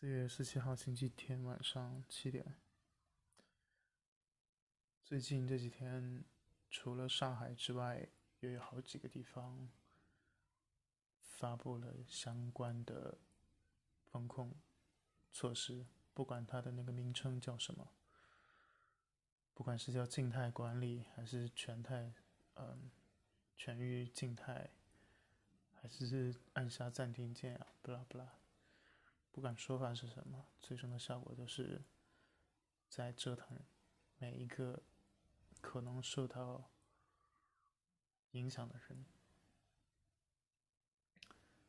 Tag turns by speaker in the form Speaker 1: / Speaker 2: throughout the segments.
Speaker 1: 四月十七号星期天晚上七点。最近这几天，除了上海之外，又有好几个地方发布了相关的风控措施，不管它的那个名称叫什么，不管是叫静态管理还是全态，嗯，全域静态，还是按下暂停键啊，不啦不啦。不管说法是什么，最终的效果都是在折腾每一个可能受到影响的人。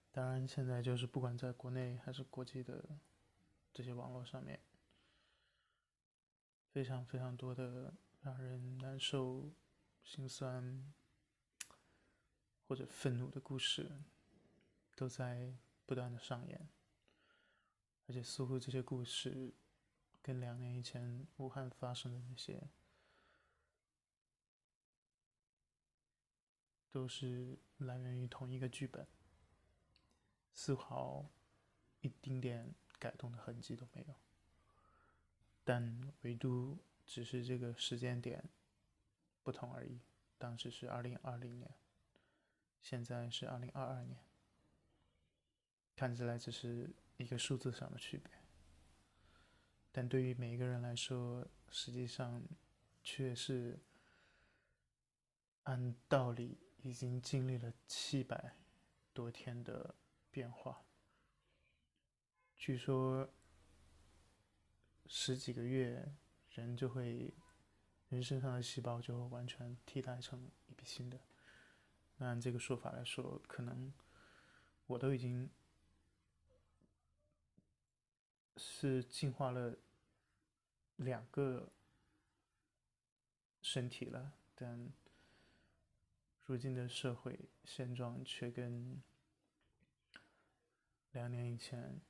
Speaker 1: 当然，现在就是不管在国内还是国际的这些网络上面，非常非常多的让人难受、心酸或者愤怒的故事，都在不断的上演。而且似乎这些故事，跟两年以前武汉发生的那些，都是来源于同一个剧本，丝毫一丁点改动的痕迹都没有。但唯独只是这个时间点不同而已。当时是二零二零年，现在是二零二二年，看起来只是。一个数字上的区别，但对于每一个人来说，实际上却是按道理已经经历了七百多天的变化。据说十几个月，人就会人身上的细胞就会完全替代成一批新的。那按这个说法来说，可能我都已经。是进化了两个身体了，但如今的社会现状却跟两年以前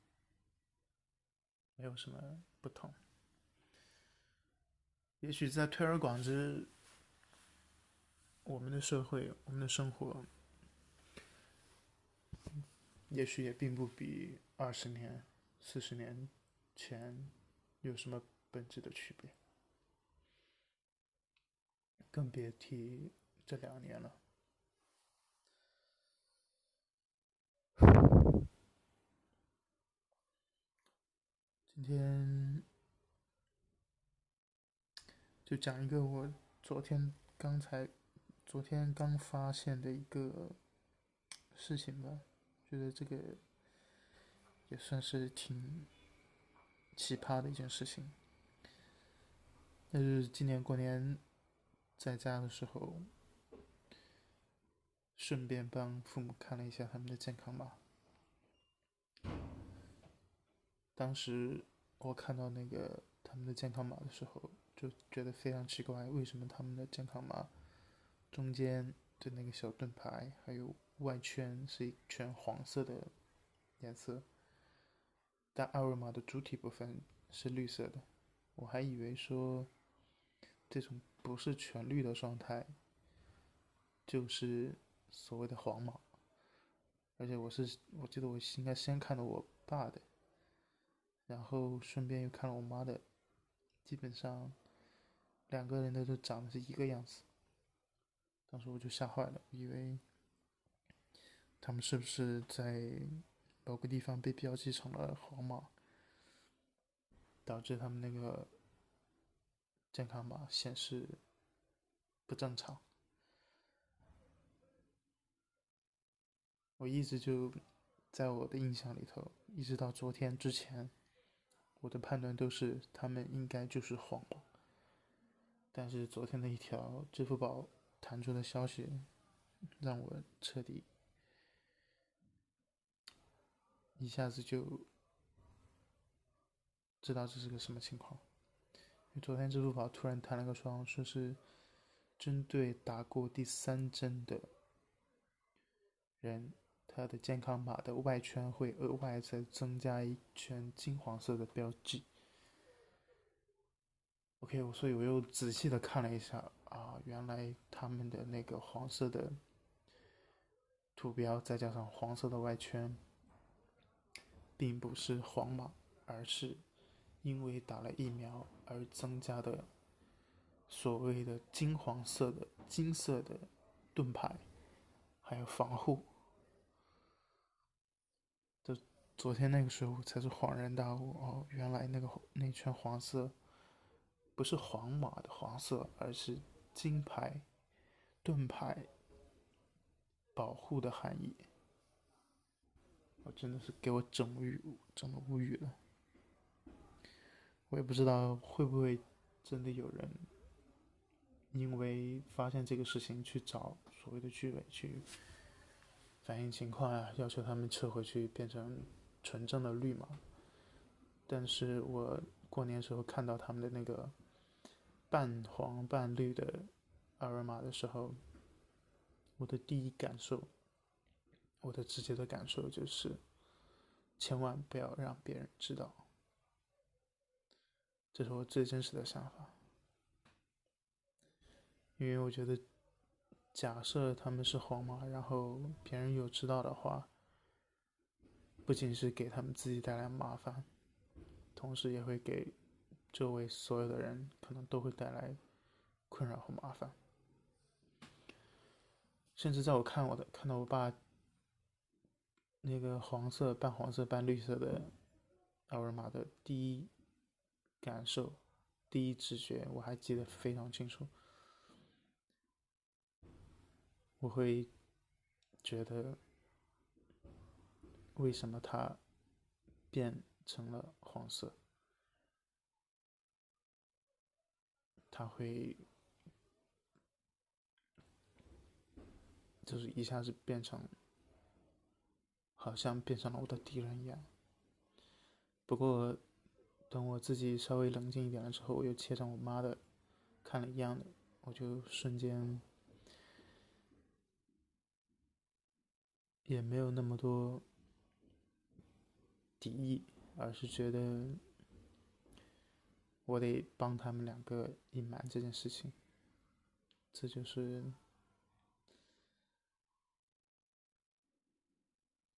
Speaker 1: 没有什么不同。也许在推而广之，我们的社会、我们的生活，也许也并不比二十年、四十年。钱有什么本质的区别？更别提这两年了。今天就讲一个我昨天刚才、昨天刚发现的一个事情吧，觉得这个也算是挺。奇葩的一件事情，那是今年过年在家的时候，顺便帮父母看了一下他们的健康码。当时我看到那个他们的健康码的时候，就觉得非常奇怪，为什么他们的健康码中间的那个小盾牌还有外圈是一圈黄色的颜色？但二维码的主体部分是绿色的，我还以为说这种不是全绿的状态就是所谓的黄码，而且我是我记得我应该先看了我爸的，然后顺便又看了我妈的，基本上两个人的都长得是一个样子，当时我就吓坏了，以为他们是不是在。某个地方被标记成了黄码，导致他们那个健康码显示不正常。我一直就在我的印象里头，一直到昨天之前，我的判断都是他们应该就是黄码。但是昨天的一条支付宝弹出的消息，让我彻底。一下子就知道这是个什么情况。因为昨天支付宝突然弹了个窗，说是针对打过第三针的人，他的健康码的外圈会额外再增加一圈金黄色的标记。OK，我所以我又仔细的看了一下，啊，原来他们的那个黄色的图标，再加上黄色的外圈。并不是黄码，而是因为打了疫苗而增加的所谓的金黄色的、金色的盾牌，还有防护。这昨天那个时候才是恍然大悟哦，原来那个那圈黄色不是黄马的黄色，而是金牌盾牌保护的含义。我真的是给我整无语，整的无语了。我也不知道会不会真的有人因为发现这个事情去找所谓的居委去反映情况啊，要求他们撤回去变成纯正的绿码。但是我过年时候看到他们的那个半黄半绿的二维码的时候，我的第一感受。我的直接的感受就是，千万不要让别人知道，这是我最真实的想法。因为我觉得，假设他们是黄码，然后别人有知道的话，不仅是给他们自己带来麻烦，同时也会给周围所有的人可能都会带来困扰和麻烦。甚至在我看我的看到我爸。那个黄色、半黄色、半绿色的二维码的第一感受、第一直觉，我还记得非常清楚。我会觉得，为什么它变成了黄色？它会就是一下子变成。好像变成了我的敌人一样。不过，等我自己稍微冷静一点了之后，我又切上我妈的，看了一样的，我就瞬间也没有那么多敌意，而是觉得我得帮他们两个隐瞒这件事情。这就是。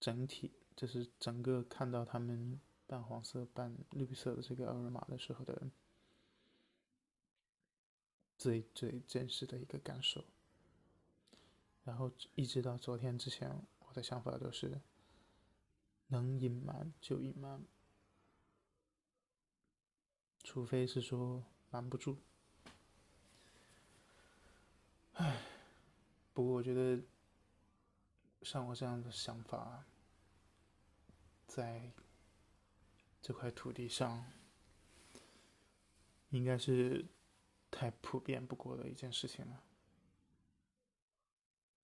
Speaker 1: 整体就是整个看到他们半黄色半绿色的这个二维码的时候的最最真实的一个感受，然后一直到昨天之前，我的想法都是能隐瞒就隐瞒，除非是说瞒不住。唉，不过我觉得像我这样的想法。在这块土地上，应该是太普遍不过的一件事情了。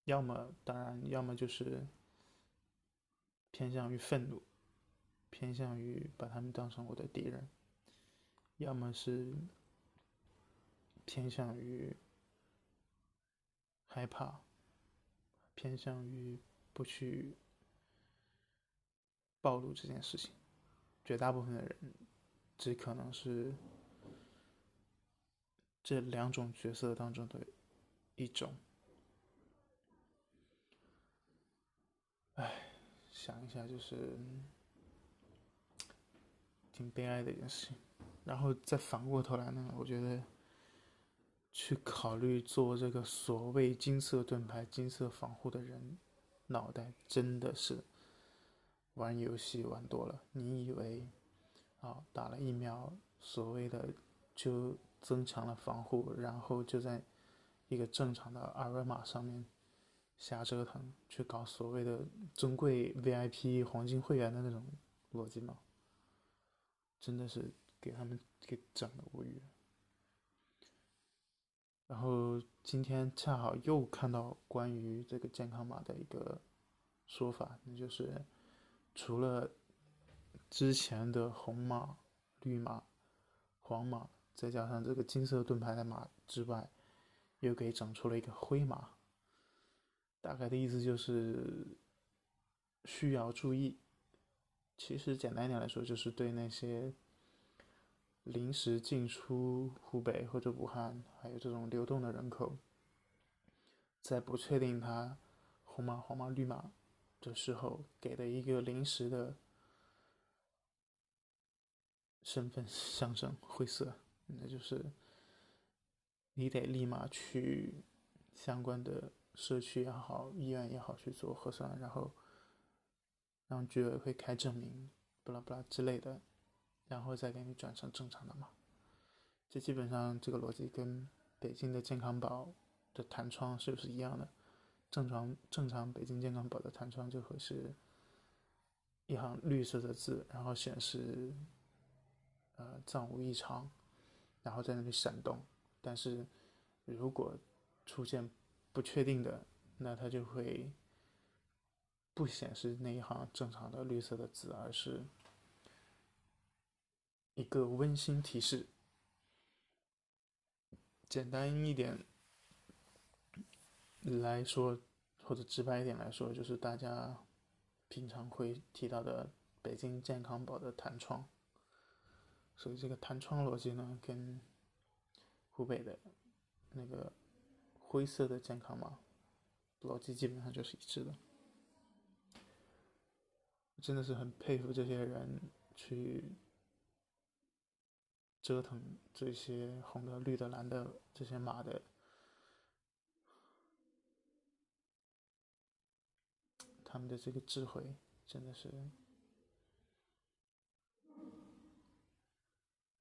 Speaker 1: 要么，当然，要么就是偏向于愤怒，偏向于把他们当成我的敌人；要么是偏向于害怕，偏向于不去。暴露这件事情，绝大部分的人只可能是这两种角色当中的一种。唉，想一下就是挺悲哀的一件事情。然后再反过头来呢，我觉得去考虑做这个所谓金色盾牌、金色防护的人，脑袋真的是。玩游戏玩多了，你以为啊打了疫苗，所谓的就增强了防护，然后就在一个正常的二维码上面瞎折腾，去搞所谓的尊贵 VIP 黄金会员的那种逻辑吗？真的是给他们给整的无语。然后今天恰好又看到关于这个健康码的一个说法，那就是。除了之前的红马、绿马、黄马，再加上这个金色盾牌的马之外，又给整出了一个灰马。大概的意思就是需要注意。其实简单一点来说，就是对那些临时进出湖北或者武汉，还有这种流动的人口，在不确定他红马、黄马、绿马。的时候给的一个临时的身份象征灰色，那就是你得立马去相关的社区也好、医院也好去做核酸，然后让居委会开证明，不啦不啦之类的，然后再给你转成正常的嘛。这基本上这个逻辑跟北京的健康宝的弹窗是不是一样的？正常正常北京健康宝的弹窗就会是一行绿色的字，然后显示呃脏无异常，然后在那里闪动。但是如果出现不确定的，那它就会不显示那一行正常的绿色的字，而是一个温馨提示。简单一点来说，或者直白一点来说，就是大家平常会提到的北京健康宝的弹窗。所以这个弹窗逻辑呢，跟湖北的那个灰色的健康码逻辑基本上就是一致的。真的是很佩服这些人去。折腾这些红的、绿的、蓝的这些马的，他们的这个智慧真的是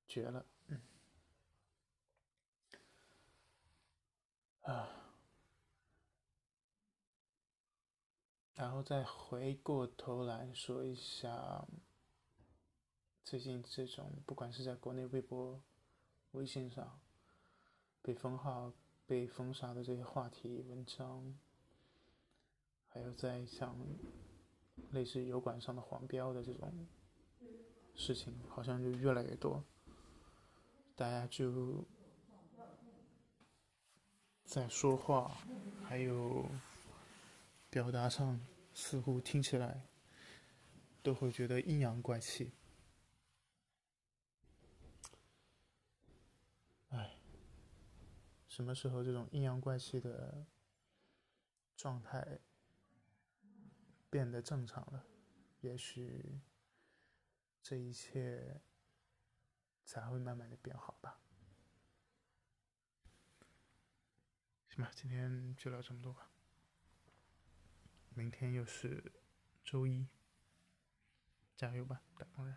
Speaker 1: 绝了，嗯，啊，然后再回过头来说一下。最近这种不管是在国内微博、微信上被封号、被封杀的这些话题、文章，还有在像类似油管上的黄标的这种事情，好像就越来越多。大家就在说话，还有表达上，似乎听起来都会觉得阴阳怪气。哎什么时候这种阴阳怪气的状态变得正常了？也许这一切才会慢慢的变好吧。行吧，今天就聊这么多吧。明天又是周一，加油吧，打工人！